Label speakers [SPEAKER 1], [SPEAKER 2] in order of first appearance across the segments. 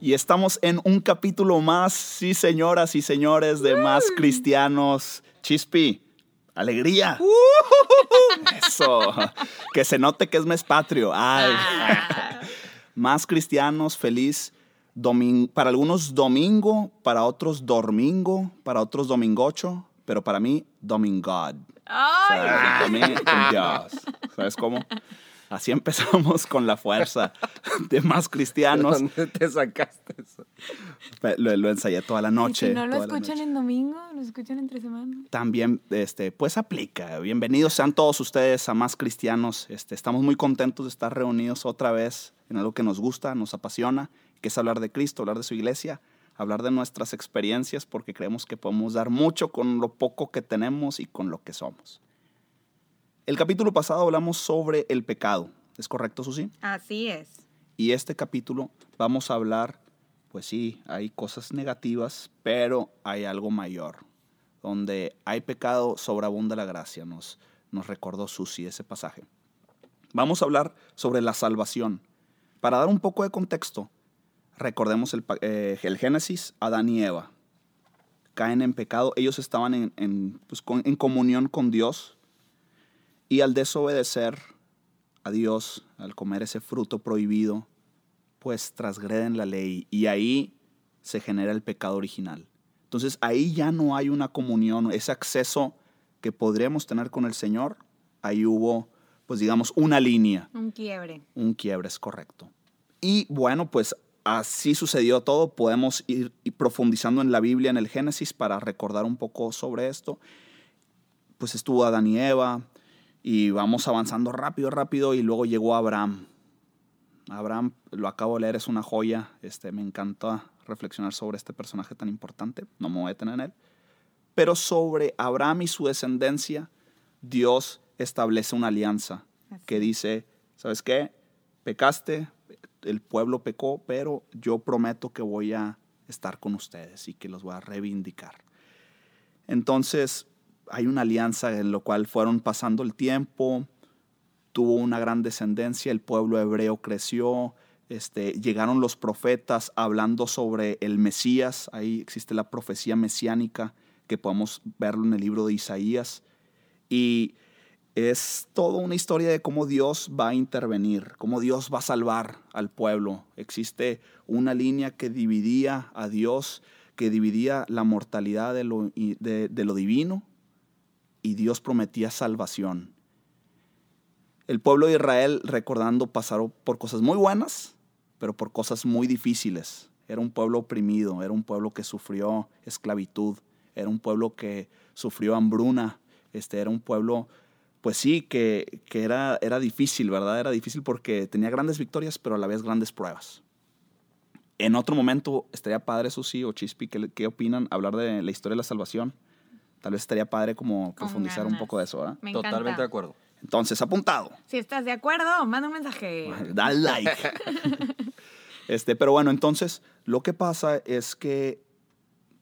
[SPEAKER 1] Y estamos en un capítulo más, sí señoras y señores, de Más Cristianos. Chispi, alegría. Eso, que se note que es mes patrio. Ay.
[SPEAKER 2] Ah.
[SPEAKER 1] Más Cristianos, feliz domingo. Para algunos domingo, para otros domingo, para otros domingocho, pero para mí, domingod.
[SPEAKER 2] Ay.
[SPEAKER 1] Para mí, Dios. ¿Sabes cómo? Así empezamos con la fuerza de más cristianos.
[SPEAKER 3] ¿Dónde te sacaste eso?
[SPEAKER 1] Lo, lo ensayé toda la
[SPEAKER 2] Y
[SPEAKER 1] noche.
[SPEAKER 2] si no lo escuchan en domingo, lo escuchan entre semana.
[SPEAKER 1] También, este, pues aplica. Bienvenidos sean todos ustedes a Más Cristianos. Este, estamos muy contentos de estar reunidos otra vez en algo que nos gusta, nos apasiona, que es hablar de Cristo, hablar de su iglesia, hablar de nuestras experiencias, porque creemos que podemos dar mucho con lo poco que tenemos y con lo que somos. El capítulo pasado hablamos sobre el pecado. ¿Es correcto, Susi?
[SPEAKER 2] Así es.
[SPEAKER 1] Y este capítulo vamos a hablar, pues sí, hay cosas negativas, pero hay algo mayor. Donde hay pecado, sobreabunda la gracia. Nos, nos recordó Susi ese pasaje. Vamos a hablar sobre la salvación. Para dar un poco de contexto, recordemos el, eh, el Génesis, Adán y Eva. Caen en pecado, ellos estaban en, en, pues, con- en comunión con Dios y al desobedecer a Dios, al comer ese fruto prohibido, pues transgreden la ley y ahí se genera el pecado original. Entonces ahí ya no hay una comunión, ese acceso que podríamos tener con el Señor, ahí hubo, pues digamos, una línea,
[SPEAKER 2] Un quiebre.
[SPEAKER 1] un quiebre, es correcto. Y bueno, pues así sucedió todo, podemos ir profundizando en la Biblia, en el Génesis, para recordar un poco sobre esto. Pues estuvo Adán y Eva, y vamos avanzando rápido, rápido, y luego llegó Abraham. Abraham, lo acabo de leer, es una joya. Este, me encanta reflexionar sobre este personaje tan importante. No me voy a detener en él. Pero sobre Abraham y su descendencia, Dios establece una alianza que dice, ¿sabes qué? Pecaste, el pueblo pecó, pero yo prometo que voy a estar con ustedes y que los voy a reivindicar. Entonces, hay una alianza en lo cual fueron pasando el tiempo, tuvo una gran descendencia, el pueblo hebreo creció, este, llegaron los profetas hablando sobre el Mesías, ahí existe la profecía mesiánica que podemos verlo en el libro de Isaías, y es toda una historia de cómo Dios va a intervenir, cómo Dios va a salvar al pueblo. Existe una línea que dividía a Dios, que dividía la mortalidad de lo, de lo divino, y Dios prometía salvación. El pueblo de Israel, recordando, pasaron por cosas muy buenas, pero por cosas muy difíciles. Era un pueblo oprimido, era un pueblo que sufrió esclavitud, era un pueblo que sufrió hambruna, este, era un pueblo, pues sí, que, que era, era difícil, ¿verdad? Era difícil porque tenía grandes victorias, pero a la vez grandes pruebas. En otro momento estaría padre, Susi o Chispi, ¿qué, qué opinan? Hablar de la historia de la salvación. Tal vez estaría padre como profundizar un poco de eso, ¿verdad?
[SPEAKER 2] Me
[SPEAKER 3] Totalmente de acuerdo.
[SPEAKER 1] Entonces, apuntado.
[SPEAKER 2] Si estás de acuerdo, manda un mensaje.
[SPEAKER 1] Da like. Este, pero bueno, entonces lo que pasa es que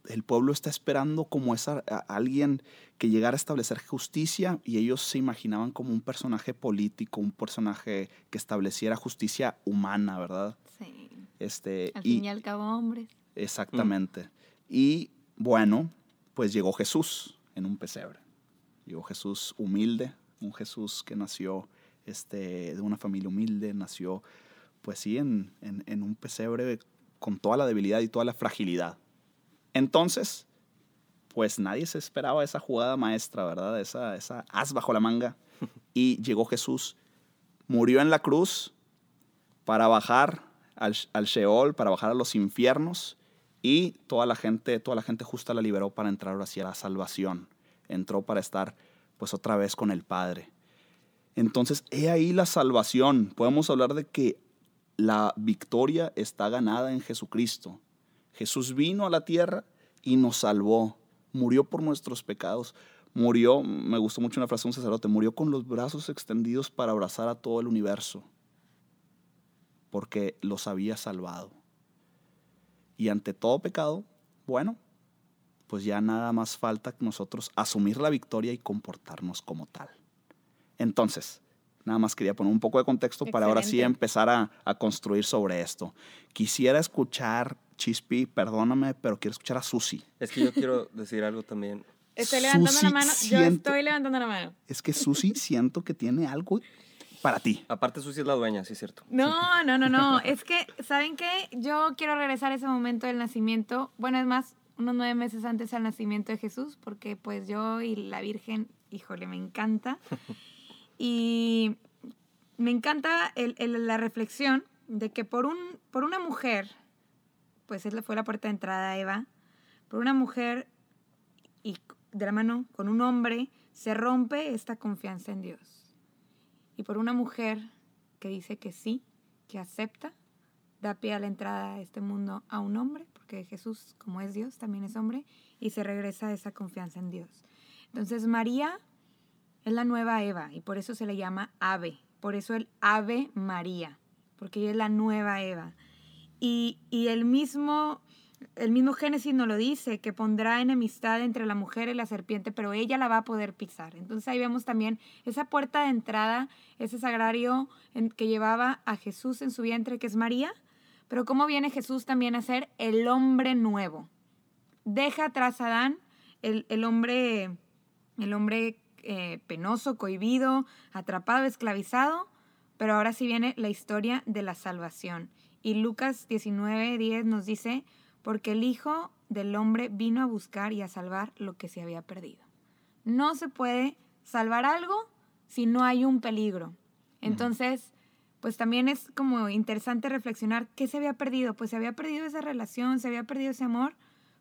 [SPEAKER 1] el pueblo está esperando como esa, a alguien que llegara a establecer justicia y ellos se imaginaban como un personaje político, un personaje que estableciera justicia humana, ¿verdad?
[SPEAKER 2] Sí.
[SPEAKER 1] Este,
[SPEAKER 2] Al
[SPEAKER 1] y,
[SPEAKER 2] fin y al cabo, hombres.
[SPEAKER 1] Exactamente. Y bueno, pues llegó Jesús en un pesebre. Llegó Jesús humilde, un Jesús que nació este, de una familia humilde, nació pues sí en, en- en un pesebre con toda la debilidad y toda la fragilidad. Entonces, pues nadie se esperaba esa jugada maestra, ¿verdad? Esa, esa as bajo la manga. Y llegó Jesús, murió en la cruz, para bajar al, al Sheol, para bajar a los infiernos y toda la gente, toda la gente justa la liberó para entrar hacia la salvación. Entró para estar pues otra vez con el Padre. Entonces, he ahí la salvación. Podemos hablar de que la victoria está ganada en Jesucristo. Jesús vino a la tierra y nos salvó. Murió por nuestros pecados. Murió, me gustó mucho una frase de un sacerdote, murió con los brazos extendidos para abrazar a todo el universo. Porque los había salvado. Y ante todo pecado, bueno, pues ya nada más falta que nosotros asumir la victoria y comportarnos como tal. Entonces, nada más quería poner un poco de contexto para ahora sí empezar a, a construir sobre esto. Quisiera escuchar, Chispi, perdóname, pero quiero escuchar a Susi.
[SPEAKER 4] Es que yo quiero decir algo también.
[SPEAKER 2] Estoy levantando
[SPEAKER 1] Susi,
[SPEAKER 2] la mano. Yo estoy levantando la mano.
[SPEAKER 1] Es que Susi siento que tiene algo para ti.
[SPEAKER 4] Aparte, Susi es la dueña, sí es cierto.
[SPEAKER 2] No, no, no, no. Es que, ¿saben qué? Yo quiero regresar a ese momento del nacimiento. Bueno, es más, unos nueve meses antes al nacimiento de Jesús, porque pues yo y la Virgen, híjole, me encanta. Y me encanta el- el- la reflexión de que por, un, por una mujer, pues esa fue la puerta de entrada a Eva, por una mujer y de la mano con un hombre, se rompe esta confianza en Dios. Y por una mujer que dice que sí, que acepta, da pie a la entrada a este mundo a un hombre, porque Jesús, como es Dios, también es hombre, y se regresa esa confianza en Dios. Entonces María es la nueva Eva, y por eso se le llama Ave, por eso el Ave María, porque ella es la nueva Eva. Y, y el mismo... El mismo Génesis nos lo dice, que pondrá enemistad entre la mujer y la serpiente, pero ella la va a poder pisar. Entonces ahí vemos también esa puerta de entrada, ese sagrario que llevaba a Jesús en su vientre, que es María, pero cómo viene Jesús también a ser el hombre nuevo. Deja atrás a Adán, el, el hombre, el hombre eh, penoso, cohibido, atrapado, esclavizado, pero ahora sí viene la historia de la salvación. Y Lucas 19, 10 nos dice, porque el Hijo del Hombre vino a buscar y a salvar lo que se había perdido. No se puede salvar algo si no hay un peligro. Entonces, pues también es como interesante reflexionar qué se había perdido. Pues se había perdido esa relación, se había perdido ese amor,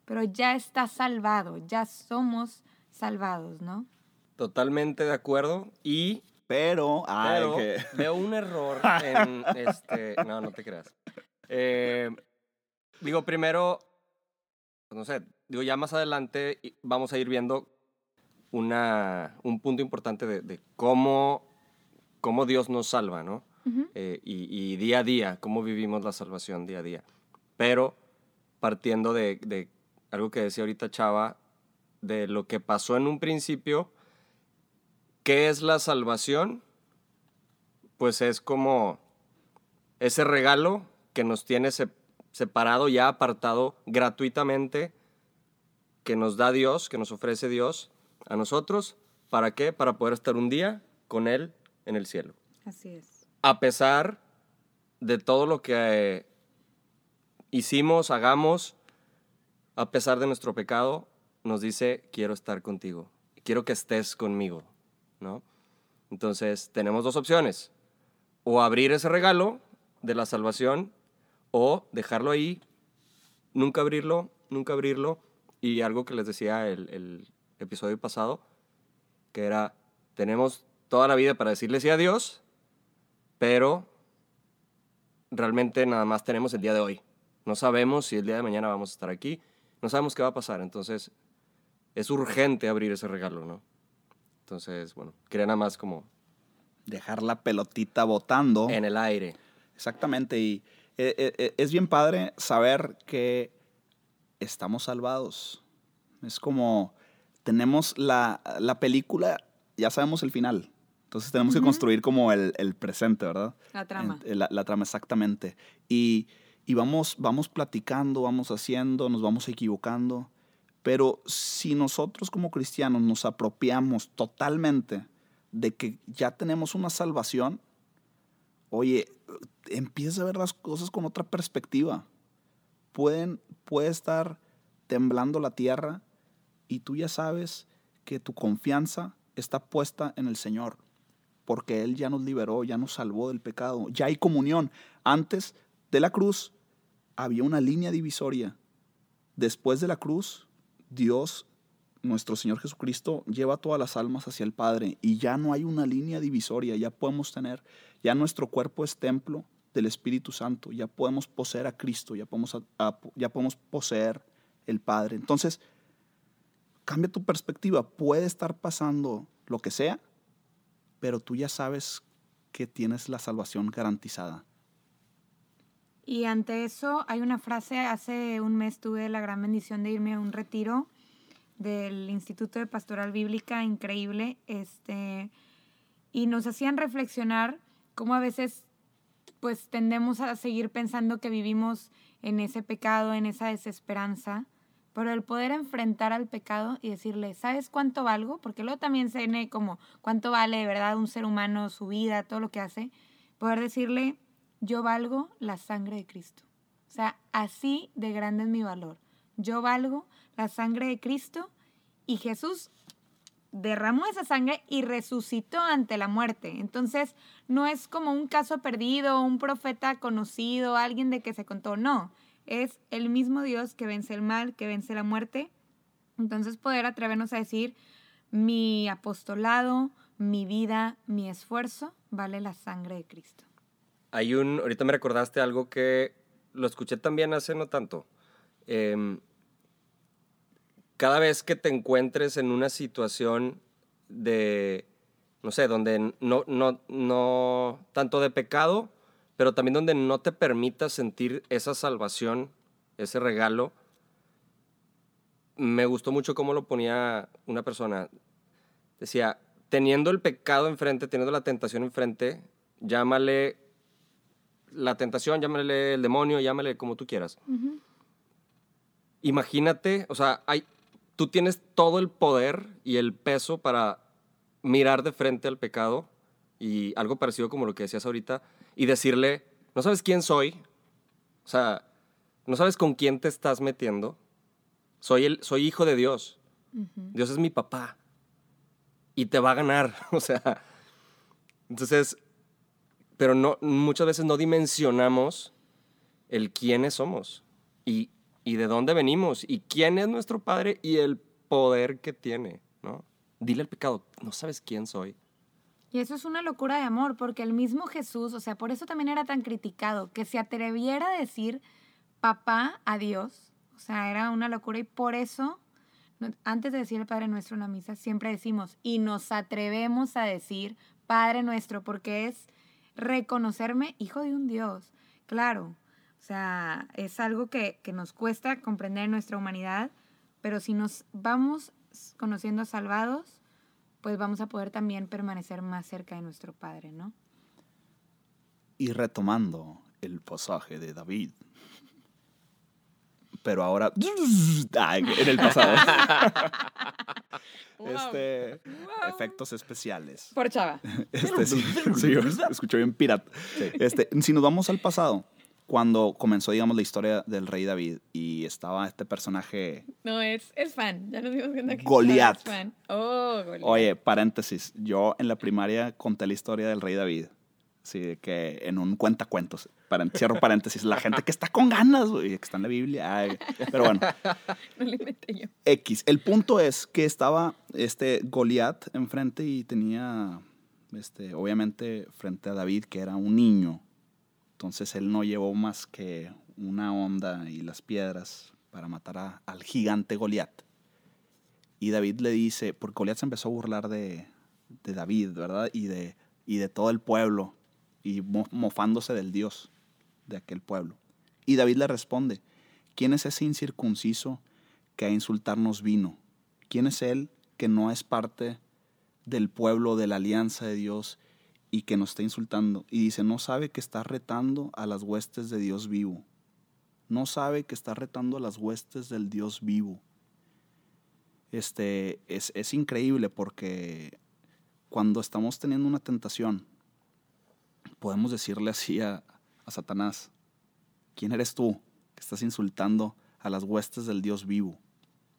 [SPEAKER 2] pero ya está salvado, ya somos salvados, ¿no?
[SPEAKER 4] Totalmente de acuerdo. Y
[SPEAKER 1] Pero, ay,
[SPEAKER 4] pero
[SPEAKER 1] que-
[SPEAKER 4] veo un error en este. No, no te creas. Eh, digo, primero, pues, no sé, digo, ya más adelante vamos a ir viendo una, un punto importante de, de cómo, cómo Dios nos salva, ¿no?
[SPEAKER 2] Ujú.
[SPEAKER 4] Eh, y, y día a día, cómo vivimos la salvación día a día. Pero partiendo de, de algo que decía ahorita Chava, de lo que pasó en un principio, ¿qué es la salvación? Pues es como ese regalo que nos tiene se- separado, ya apartado gratuitamente, que nos da Dios, que nos ofrece Dios a nosotros. ¿Para qué? Para poder estar un día con Él en el cielo
[SPEAKER 2] Así es.
[SPEAKER 4] a pesar de todo lo que eh, hicimos, hagamos, a pesar de nuestro pecado, nos dice, quiero estar contigo, quiero que estés conmigo, ¿no? Entonces, tenemos dos opciones, o abrir ese regalo de la salvación, o dejarlo ahí, nunca abrirlo, nunca abrirlo, y algo que les decía el, el episodio pasado, que era, tenemos toda la vida para decirle sí a Dios, pero realmente nada más tenemos el día de hoy. No sabemos si el día de mañana vamos a estar aquí, no sabemos qué va a pasar, entonces es urgente abrir ese regalo, ¿no? Entonces, bueno, quería nada más como
[SPEAKER 1] dejar la pelotita botando.
[SPEAKER 4] en el aire.
[SPEAKER 1] Exactamente, y es bien padre saber que estamos salvados. Es como tenemos la, la película, ya sabemos el final. Entonces tenemos que
[SPEAKER 2] Ujú.
[SPEAKER 1] construir como el, el presente, ¿verdad?
[SPEAKER 2] La trama.
[SPEAKER 1] En- la, la trama, exactamente. Y, y vamos, vamos platicando, vamos haciendo, nos vamos equivocando. Pero si nosotros como cristianos nos apropiamos totalmente de que ya tenemos una salvación, oye, empieza a ver las cosas con otra perspectiva. Pueden, puede estar temblando la tierra y tú ya sabes que tu confianza está puesta en el Señor. porque Él ya nos liberó, ya nos salvó del pecado, ya hay comunión. Antes de la cruz había una línea divisoria. Después de la cruz, Dios, nuestro Señor Jesucristo, lleva todas las almas hacia el Padre y ya no hay una línea divisoria, ya podemos tener, ya nuestro cuerpo es templo del Espíritu Santo, ya podemos poseer a Cristo, ya podemos, ya podemos poseer el Padre. Entonces, cambia tu perspectiva, puede estar pasando lo que sea, pero tú ya sabes que tienes la salvación garantizada.
[SPEAKER 2] Y ante eso hay una frase, hace un mes tuve la gran bendición de irme a un retiro del Instituto de Pastoral Bíblica, increíble, este, y nos hacían reflexionar cómo a veces pues tendemos a seguir pensando que vivimos en ese pecado, en esa desesperanza, pero el poder enfrentar al pecado y decirle, ¿sabes cuánto valgo? Porque luego también se viene como cuánto vale de verdad un ser humano, su vida, todo lo que hace, poder decirle, yo valgo la sangre de Cristo. O sea, así de grande es mi valor. Yo valgo la sangre de Cristo y Jesús derramó esa sangre y resucitó ante la muerte. Entonces, no es como un caso perdido, un profeta conocido, alguien de que se contó, no. Es el mismo Dios que vence el mal, que vence la muerte. Entonces, poder atrevernos a decir, mi apostolado, mi vida, mi esfuerzo, vale la sangre de Cristo.
[SPEAKER 4] Hay un, ahorita me recordaste algo que lo escuché también hace no tanto. Em, cada vez que te encuentres en una situación de, no sé, donde no, no, no, tanto de pecado, pero también donde no te permita sentir esa salvación, ese regalo, me gustó mucho cómo lo ponía una persona. Decía, teniendo el pecado enfrente, teniendo la tentación enfrente, llámale la tentación, llámale el demonio, llámale como tú quieras. Imagínate, o sea, hay, tú tienes todo el poder y el peso para mirar de frente al pecado y algo parecido como lo que decías ahorita y decirle, no sabes quién soy, o sea, no sabes con quién te estás metiendo, soy, el, soy hijo de Dios, Dios es mi papá y te va a ganar, o sea, entonces pero no, muchas veces no dimensionamos el quiénes somos y, y de dónde venimos y quién es nuestro Padre y el poder que tiene, ¿no? Dile al pecado, no sabes quién soy.
[SPEAKER 2] Y eso es una locura de amor, porque el mismo Jesús, o sea, por eso también era tan criticado, que se atreviera a decir papá a Dios, o sea, era una locura y por eso, antes de decir el Padre Nuestro en la misa, siempre decimos, y nos atrevemos a decir Padre Nuestro, porque es reconocerme hijo de un Dios. Claro, sea, es algo que, nos cuesta comprender en nuestra humanidad, pero si nos vamos conociendo salvados, pues vamos a poder también permanecer más cerca de nuestro Padre, ¿no?
[SPEAKER 1] Y retomando el pasaje de David, pero ahora en el pasado. Este, efectos especiales.
[SPEAKER 2] Por chava.
[SPEAKER 1] Este, sí, escuchó bien pirata. Este, si nos vamos al pasado, cuando comenzó, digamos, la historia del rey David y estaba este personaje...
[SPEAKER 2] No, es, es fan. Ya nos dimos cuenta que
[SPEAKER 1] Goliat.
[SPEAKER 2] es fan. Oh, Goliat.
[SPEAKER 1] Oye, paréntesis. Yo en la primaria conté la historia del rey David. Sí, que en un cuentacuentos, para, cierro paréntesis, la gente que está con ganas, que está en la Biblia. pero bueno.
[SPEAKER 2] No le inventé yo.
[SPEAKER 1] X. El punto es que estaba este Goliat enfrente y tenía, este, obviamente, frente a David, que era un niño. Entonces él no llevó más que una onda y las piedras para matar al gigante Goliat. Y David le dice, porque Goliat se empezó a burlar de, David, ¿verdad? Y de, y de todo el pueblo y mofándose del Dios de aquel pueblo. Y David le responde, ¿quién es ese incircunciso que a insultarnos vino? ¿Quién es él que no es parte del pueblo de la alianza de Dios y que nos está insultando? Y dice, no sabe que está retando a las huestes de Dios vivo. No sabe que está retando a las huestes del Dios vivo. Este, es, es increíble porque cuando estamos teniendo una tentación, podemos decirle así a, Satanás, ¿quién eres tú que estás insultando a las huestes del Dios vivo?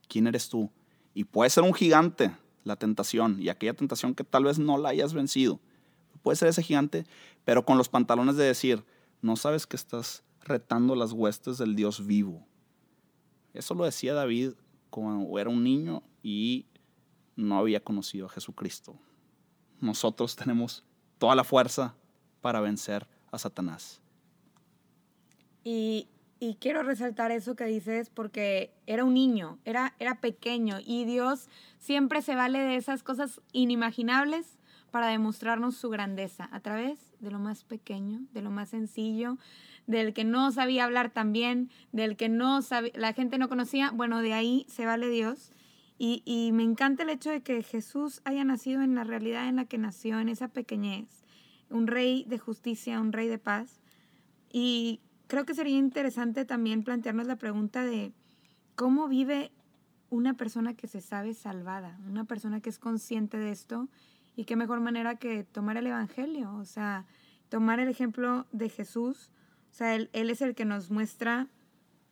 [SPEAKER 1] ¿Quién eres tú? Y puede ser un gigante la tentación y aquella tentación que tal vez no la hayas vencido, puede ser ese gigante, pero con los pantalones de decir, no sabes que estás retando las huestes del Dios vivo. Eso lo decía David cuando era un niño y no había conocido a Jesucristo. Nosotros tenemos toda la fuerza para vencer a Satanás.
[SPEAKER 2] Y, y quiero resaltar eso que dices porque era un niño, era, era pequeño y Dios siempre se vale de esas cosas inimaginables para demostrarnos su grandeza a través de lo más pequeño, de lo más sencillo, del que no sabía hablar tan bien, del que no sabía, la gente no conocía, bueno, de ahí se vale Dios. Y, y me encanta el hecho de que Jesús haya nacido en la realidad en la que nació, en esa pequeñez, un rey de justicia, un rey de paz. Y creo que sería interesante también plantearnos la pregunta de cómo vive una persona que se sabe salvada, una persona que es consciente de esto y qué mejor manera que tomar el Evangelio, o sea, tomar el ejemplo de Jesús, o sea, él, es el que nos muestra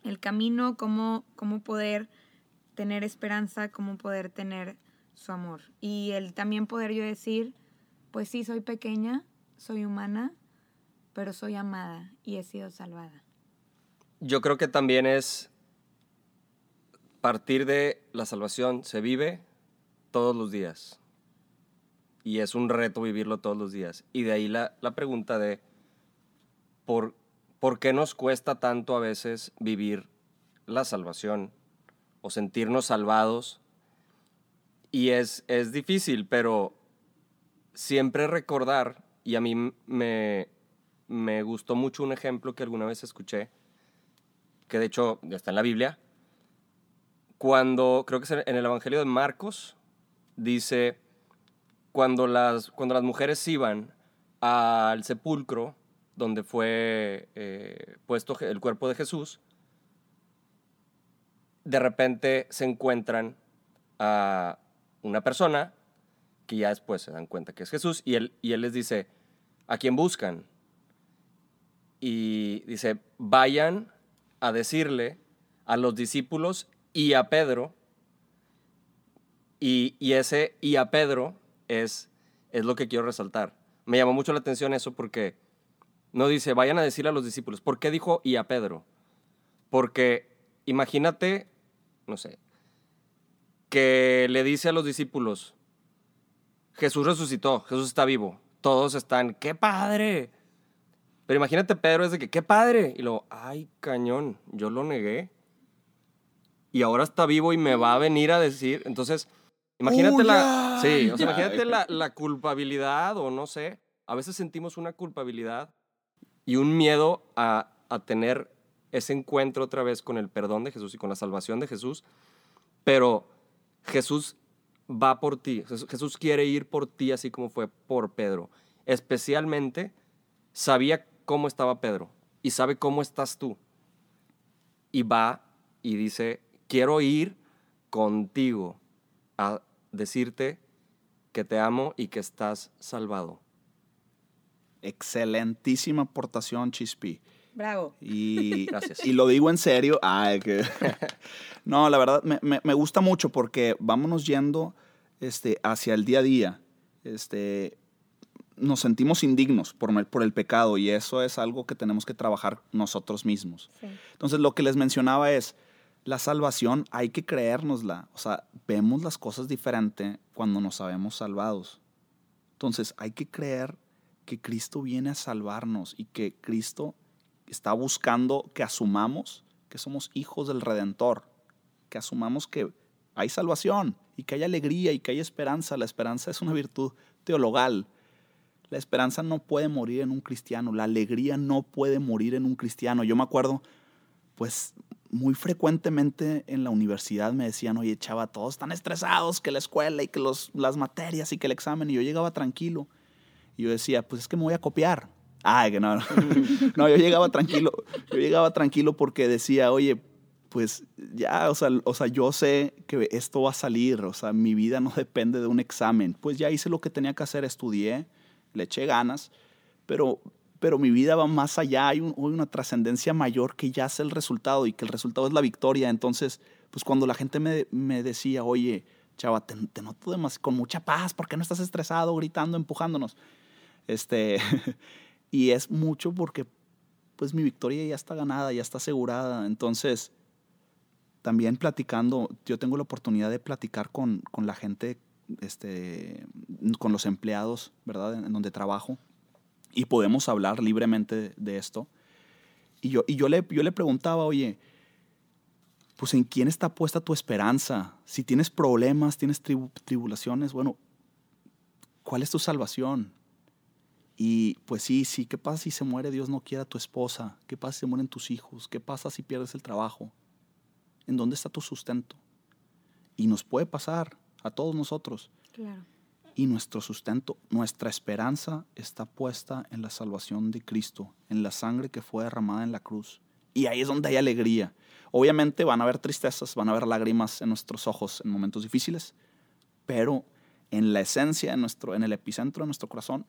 [SPEAKER 2] el camino, cómo, cómo poder tener esperanza, cómo poder tener su amor. Y el también poder yo decir, pues sí, soy pequeña, soy humana, pero soy amada y he sido salvada.
[SPEAKER 4] Yo creo que también es partir de la salvación se vive todos los días. Y es un reto vivirlo todos los días. Y de ahí la, la pregunta de ¿por, ¿por qué nos cuesta tanto a veces vivir la salvación o sentirnos salvados? Y es, es difícil, pero siempre recordar, y a mí me, me gustó mucho un ejemplo que alguna vez escuché, que de hecho ya está en la Biblia, cuando, creo que es en el Evangelio de Marcos, dice, cuando las, cuando las mujeres iban al sepulcro donde fue eh, puesto el cuerpo de Jesús, de repente se encuentran a una persona que ya después se dan cuenta que es Jesús y él, y él les dice, ¿a quién buscan? y dice, vayan a decirle a los discípulos y a Pedro, y, ese y a Pedro es, es lo que quiero resaltar. Me llamó mucho la atención eso porque no dice, vayan a decirle a los discípulos. ¿Por qué dijo y a Pedro? Porque imagínate, no sé, que le dice a los discípulos, Jesús resucitó, Jesús está vivo. Todos están, qué padre, pero imagínate, Pedro, es de que, qué padre. Y luego, ay, cañón, yo lo negué. Y ahora está vivo y me va a venir a decir. Entonces, imagínate la. Sí, o sea, imagínate la, la culpabilidad o no sé. A veces sentimos una culpabilidad y un miedo a, a tener ese encuentro otra vez con el perdón de Jesús y con la salvación de Jesús. Pero Jesús va por ti. Jesús quiere ir por ti así como fue por Pedro. Especialmente sabía cómo estaba Pedro y sabe cómo estás tú. Y va y dice, quiero ir contigo a decirte que te amo y que estás salvado.
[SPEAKER 1] Excelentísima aportación, Chispi.
[SPEAKER 2] Bravo.
[SPEAKER 1] Y, Gracias. y lo digo en serio. Ay, que... no, la verdad me, me, me, gusta mucho porque vámonos yendo este, hacia el día a día. Este, nos sentimos indignos por, por, el pecado y eso es algo que tenemos que trabajar nosotros mismos. Entonces lo que les mencionaba es, la salvación hay que creérnosla, o sea, vemos las cosas diferente cuando nos sabemos salvados. Entonces hay que creer que Cristo viene a salvarnos y que Cristo está buscando que asumamos que somos hijos del Redentor, que asumamos que hay salvación y que hay alegría y que hay esperanza. La esperanza es una virtud teologal la esperanza no puede morir en un cristiano, la alegría no puede morir en un cristiano. Yo me acuerdo, pues muy frecuentemente en la universidad me decían, oye, chava, todos están estresados, que la escuela y que los, las materias y que el examen, y yo llegaba tranquilo. Y yo decía, pues es que me voy a copiar. Ay, que no, no. no, yo llegaba tranquilo, yo llegaba tranquilo porque decía, oye, pues ya, o sea, o sea, yo sé que esto va a salir, o sea, mi vida no depende de un examen. Pues ya hice lo que tenía que hacer, estudié, le eché ganas, pero, pero mi vida va más allá, hay, una trascendencia mayor que ya es el resultado y que el resultado es la victoria. Entonces, pues cuando la gente me, decía, oye, chava, te, noto con mucha paz, ¿por qué no estás estresado, gritando, empujándonos? Este, y es mucho porque pues mi victoria ya está ganada, ya está asegurada. Entonces, también platicando, yo tengo la oportunidad de platicar con, con la gente, este, con los empleados, ¿verdad? En, donde trabajo. Y podemos hablar libremente de esto. Y yo, y yo, le, yo le preguntaba, oye, pues en quién está puesta tu esperanza. Si tienes problemas, tienes tribulaciones, bueno, ¿cuál es tu salvación? Y pues sí, sí, ¿qué pasa si se muere Dios no quiera tu esposa? ¿Qué pasa si se mueren tus hijos? ¿Qué pasa si pierdes el trabajo? ¿En dónde está tu sustento? Y nos puede pasar a todos nosotros.
[SPEAKER 2] Claro.
[SPEAKER 1] Y nuestro sustento, nuestra esperanza está puesta en la salvación de Cristo, en la sangre que fue derramada en la cruz. Y ahí es donde hay alegría. Obviamente van a haber tristezas, van a haber lágrimas en nuestros ojos en momentos difíciles, pero en la esencia, en, nuestro, en el epicentro de nuestro corazón,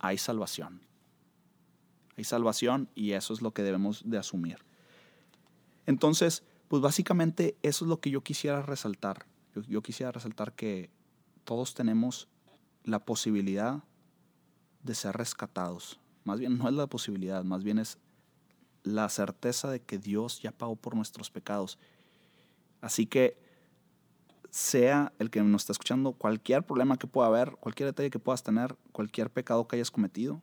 [SPEAKER 1] hay salvación. Hay salvación y eso es lo que debemos de asumir. Entonces, pues básicamente eso es lo que yo quisiera resaltar. Yo, quisiera resaltar que todos tenemos la posibilidad de ser rescatados. Más bien no es la posibilidad, más bien es la certeza de que Dios ya pagó por nuestros pecados. Así que sea el que nos está escuchando, cualquier problema que pueda haber, cualquier detalle que puedas tener, cualquier pecado que hayas cometido,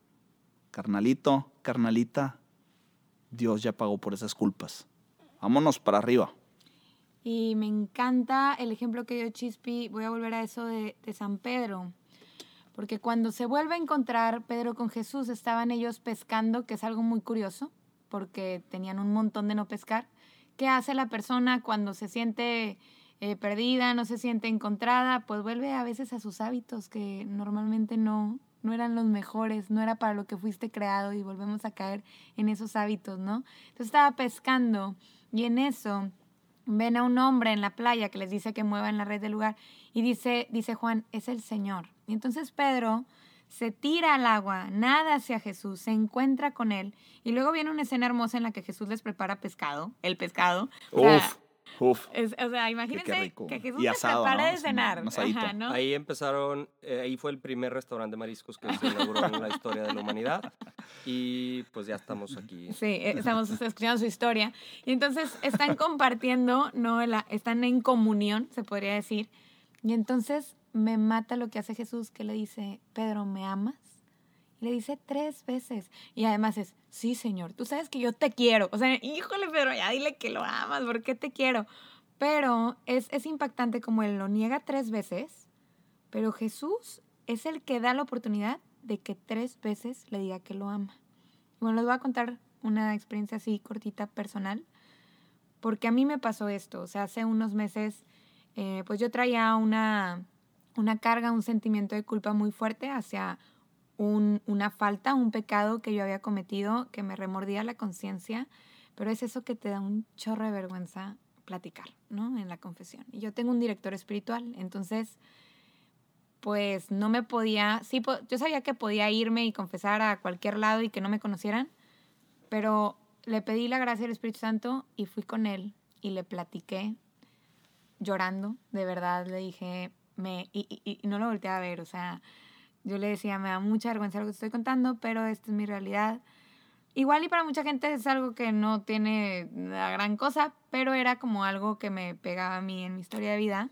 [SPEAKER 1] carnalito, carnalita, Dios ya pagó por esas culpas. Vámonos para arriba.
[SPEAKER 2] Y me encanta el ejemplo que dio Chispi. Voy a volver a eso de, San Pedro. Porque cuando se vuelve a encontrar Pedro con Jesús, estaban ellos pescando, que es algo muy curioso, porque tenían un montón de no pescar. ¿Qué hace la persona cuando se siente eh, perdida, no se siente encontrada? Pues vuelve a veces a sus hábitos que normalmente no, no eran los mejores, no era para lo que fuiste creado y volvemos a caer en esos hábitos, ¿no? Entonces estaba pescando y en eso ven a un hombre en la playa que les dice que muevan la red del lugar y dice, dice Juan, es el Señor. Y entonces Pedro se tira al agua, nada hacia Jesús, se encuentra con él y luego viene una escena hermosa en la que Jesús les prepara pescado, el pescado.
[SPEAKER 1] Uf.
[SPEAKER 2] Uf. o sea, imagínense que Jesús se prepara de cenar.
[SPEAKER 4] Ahí empezaron, eh, ahí fue el primer restaurante de mariscos que se inauguró en la historia de la humanidad. Y pues ya estamos aquí.
[SPEAKER 2] Sí, eh, estamos escuchando su historia. Y entonces están compartiendo, ¿no? La, están en comunión, se podría decir. Y entonces me mata lo que hace Jesús, que le dice, Pedro, ¿me amas? Le dice tres veces. Y además es, sí, Señor, tú sabes que yo te quiero. O sea, híjole, pero ya dile que lo amas, ¿por qué te quiero? Pero es, es impactante como él lo niega tres veces, pero Jesús es el que da la oportunidad de que tres veces le diga que lo ama. Bueno, les voy a contar una experiencia así cortita, personal, porque a mí me pasó esto. O sea, hace unos meses, eh, pues yo traía una, una carga, un sentimiento de culpa muy fuerte hacia una falta, un pecado que yo había cometido, que me remordía la conciencia, pero es eso que te da un chorro de vergüenza platicar, ¿no? En la confesión. Y yo tengo un director espiritual, entonces, pues no me podía, sí, yo sabía que podía irme y confesar a cualquier lado y que no me conocieran, pero le pedí la gracia del Espíritu Santo y fui con él y le platiqué llorando, de verdad, le dije, me, y, y, y no lo volteé a ver, o sea, yo le decía, me da mucha vergüenza lo que estoy contando, pero esta es mi realidad. Igual y para mucha gente es algo que no tiene la gran cosa, pero era como algo que me pegaba a mí en mi historia de vida.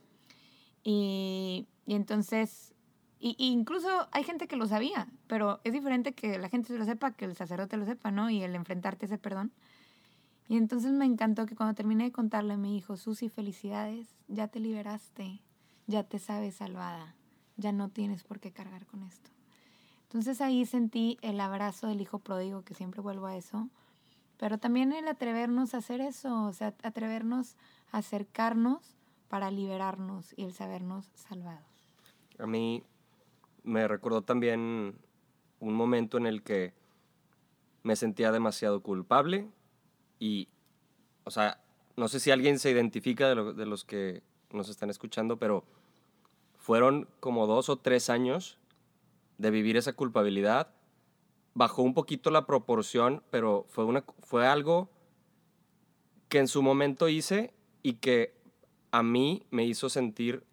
[SPEAKER 2] Y, y entonces, y, incluso hay gente que lo sabía, pero es diferente que la gente lo sepa, que el sacerdote lo sepa, ¿no? Y el enfrentarte a ese perdón. Y entonces me encantó que cuando terminé de contarle me dijo, Susi, felicidades, ya te liberaste, ya te sabes salvada ya no tienes por qué cargar con esto. Entonces ahí sentí el abrazo del hijo pródigo, que siempre vuelvo a eso, pero también el atrevernos a hacer eso, o sea, atrevernos a acercarnos para liberarnos y el sabernos salvados.
[SPEAKER 4] A mí me recordó también un momento en el que me sentía demasiado culpable y, o sea, no sé si alguien se identifica de, de los que nos están escuchando, pero fueron como dos o tres años de vivir esa culpabilidad. Bajó un poquito la proporción, pero fue, una, fue algo que en su momento hice y que a mí me hizo sentir,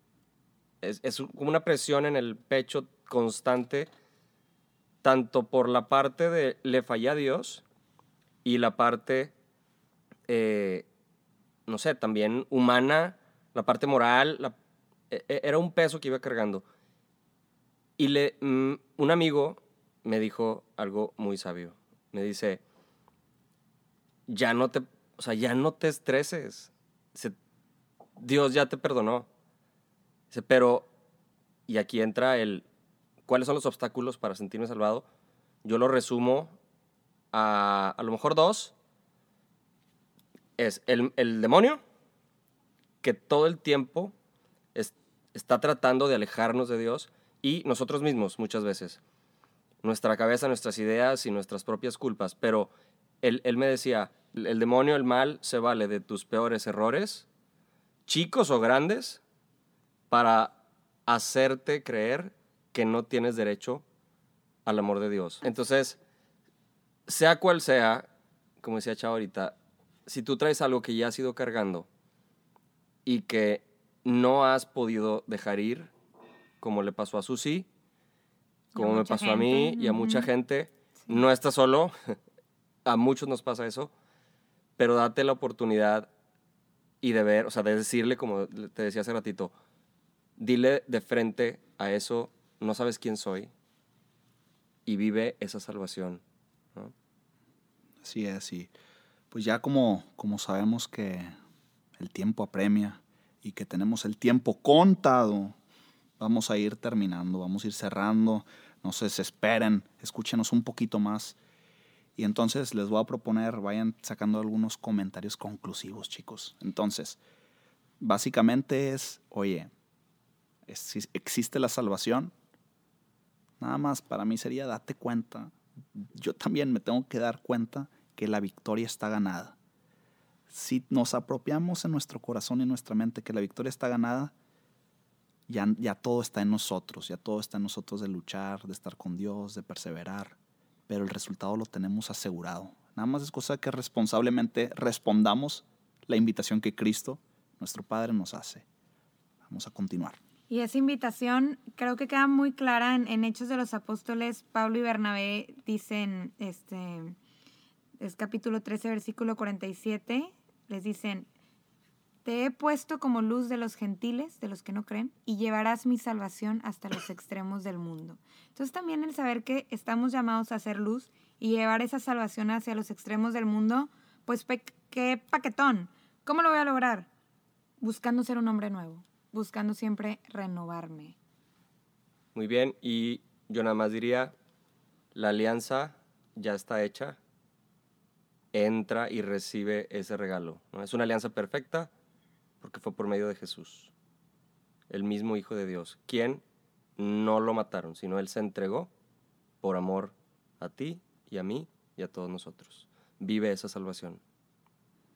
[SPEAKER 4] es, como una presión en el pecho constante tanto por la parte de le fallé a Dios y la parte, eh, no sé, también humana, la parte moral, la- era un peso que iba cargando. Y le, mm, un amigo me dijo algo muy sabio. Me dice, ya no te, o sea, ya no te estreses. Dios ya te perdonó. Dice, pero, y aquí entra el, ¿cuáles son los obstáculos para sentirme salvado? Yo lo resumo a, a lo mejor dos. Es el, el demonio, que todo el tiempo está tratando de alejarnos de Dios, y nosotros mismos muchas veces. Nuestra cabeza, nuestras ideas y nuestras propias culpas. Pero él, él me decía, el demonio, el mal, se vale de tus peores errores, chicos o grandes, para hacerte creer que no tienes derecho al amor de Dios. Entonces, sea cual sea, como decía Chava ahorita, si tú traes algo que ya has ido cargando y que no has podido dejar ir, como le pasó a Susi,
[SPEAKER 2] a
[SPEAKER 4] como me pasó a mí y a mucha gente,
[SPEAKER 2] Sí.
[SPEAKER 4] no estás solo, a muchos nos pasa eso, pero date la oportunidad y de ver, o sea, de decirle, como te decía hace ratito, dile de frente a eso, no sabes quién soy, y vive esa salvación. ¿no?
[SPEAKER 1] Así es, y pues ya como, como sabemos que el tiempo apremia y que tenemos el tiempo contado, vamos a ir terminando, vamos a ir cerrando, no se desesperen, escúchenos un poquito más. Y entonces les voy a proponer, vayan sacando algunos comentarios conclusivos, chicos. Entonces, básicamente es, oye, existe la salvación. Nada más para mí sería date cuenta. Yo también me tengo que dar cuenta que la victoria está ganada. Si nos apropiamos en nuestro corazón y en nuestra mente que la victoria está ganada, ya, ya todo está en nosotros, ya todo está en nosotros de luchar, de estar con Dios, de perseverar, pero el resultado lo tenemos asegurado. Nada más es cosa que responsablemente respondamos la invitación que Cristo, nuestro Padre, nos hace. Vamos a continuar.
[SPEAKER 2] Y esa invitación creo que queda muy clara en, en Hechos de los Apóstoles. Pablo y Bernabé dicen, este, es capítulo 13, versículo 47, les dicen, te he puesto como luz de los gentiles, de los que no creen, y llevarás mi salvación hasta los extremos del mundo. Entonces también el saber que estamos llamados a hacer luz y llevar esa salvación hacia los extremos del mundo, pues qué paquetón. ¿Cómo lo voy a lograr? Buscando ser un hombre nuevo, buscando siempre renovarme.
[SPEAKER 4] Muy bien, y yo nada más diría, la alianza ya está hecha, entra y recibe ese regalo. ¿no? Es una alianza perfecta porque fue por medio de Jesús, el mismo Hijo de Dios, quien no lo mataron, sino Él se entregó por amor a ti y a mí y a todos nosotros. Vive esa salvación.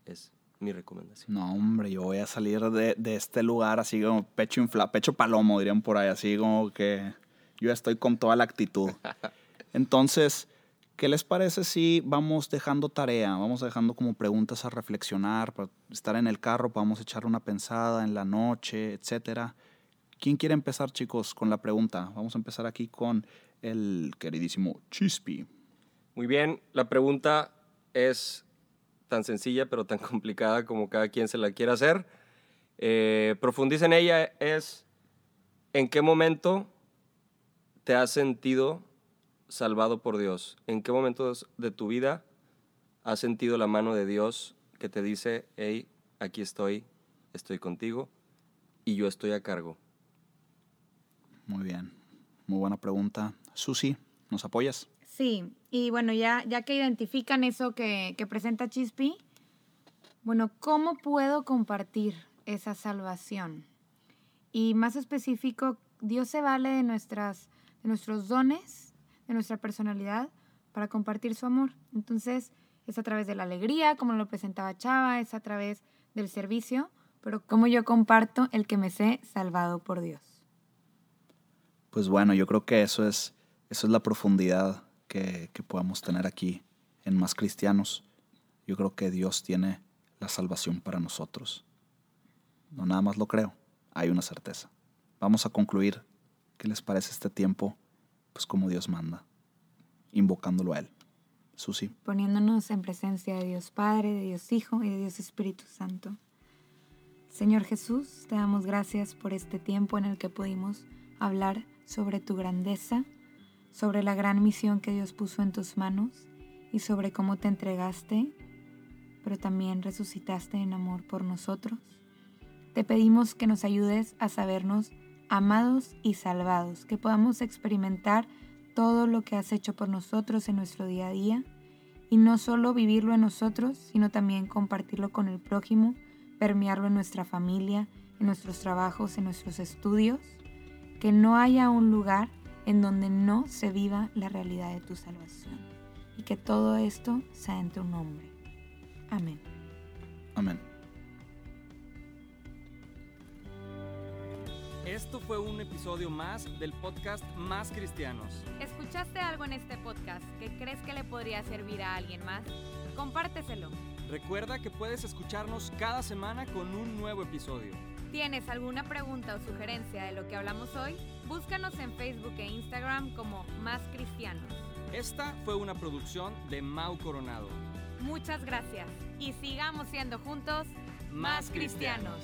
[SPEAKER 4] Es mi recomendación.
[SPEAKER 1] No, hombre, yo voy a salir de, de este lugar así como pecho infla, pecho palomo, dirían por ahí, así como que yo estoy con toda la actitud. Entonces, ¿qué les parece si vamos dejando tarea, vamos dejando como preguntas a reflexionar, para estar en el carro, podamos echar una pensada en la noche, etcétera? ¿Quién quiere empezar, chicos, con la pregunta? Vamos a empezar aquí con el queridísimo Chispy.
[SPEAKER 4] Muy bien, la pregunta es tan sencilla pero tan complicada como cada quien se la quiera hacer. Eh, profundiza en ella, es ¿en qué momento te has sentido salvado por Dios? ¿En qué momentos de tu vida has sentido la mano de Dios que te dice, hey, aquí estoy, estoy contigo y yo estoy a cargo?
[SPEAKER 1] Muy bien, muy buena pregunta. Susi, ¿nos apoyas?
[SPEAKER 2] Sí, y bueno, ya, ya que identifican eso que, que presenta Chispi, bueno, ¿cómo puedo compartir esa salvación? Y más específico, Dios se vale de, nuestras, de nuestros dones, de nuestra personalidad, para compartir su amor. Entonces, es a través de la alegría, como lo presentaba Chava, es a través del servicio, pero ¿cómo yo comparto el que me sé salvado por Dios?
[SPEAKER 1] Pues bueno, yo creo que eso es, eso es la profundidad que, que podemos tener aquí en Más Cristianos. Yo creo que Dios tiene la salvación para nosotros. No nada más lo creo, hay una certeza. Vamos a concluir. ¿Qué les parece este tiempo? Pues como Dios manda. invocándolo a Él. Susi.
[SPEAKER 2] Poniéndonos en presencia de Dios Padre, de Dios Hijo y de Dios Espíritu Santo. Señor Jesús, te damos gracias por este tiempo en el que pudimos hablar sobre tu grandeza, sobre la gran misión que Dios puso en tus manos y sobre cómo te entregaste, pero también resucitaste en amor por nosotros. Te pedimos que nos ayudes a sabernos amados y salvados, que podamos experimentar todo lo que has hecho por nosotros en nuestro día a día y no solo vivirlo en nosotros, sino también compartirlo con el prójimo, permearlo en nuestra familia, en nuestros trabajos, en nuestros estudios, que no haya un lugar en donde no se viva la realidad de tu salvación y que todo esto sea en tu nombre. Amén.
[SPEAKER 1] Amén.
[SPEAKER 3] Esto fue un episodio más del podcast Más Cristianos.
[SPEAKER 2] ¿Escuchaste algo en este podcast que crees que le podría servir a alguien más? Compárteselo.
[SPEAKER 3] Recuerda que puedes escucharnos cada semana con un nuevo episodio.
[SPEAKER 2] ¿Tienes alguna pregunta o sugerencia de lo que hablamos hoy? Búscanos en Facebook e Instagram como Más Cristianos.
[SPEAKER 3] Esta fue una producción de Mau Coronado.
[SPEAKER 2] Muchas gracias y sigamos siendo juntos
[SPEAKER 3] Más cristianos.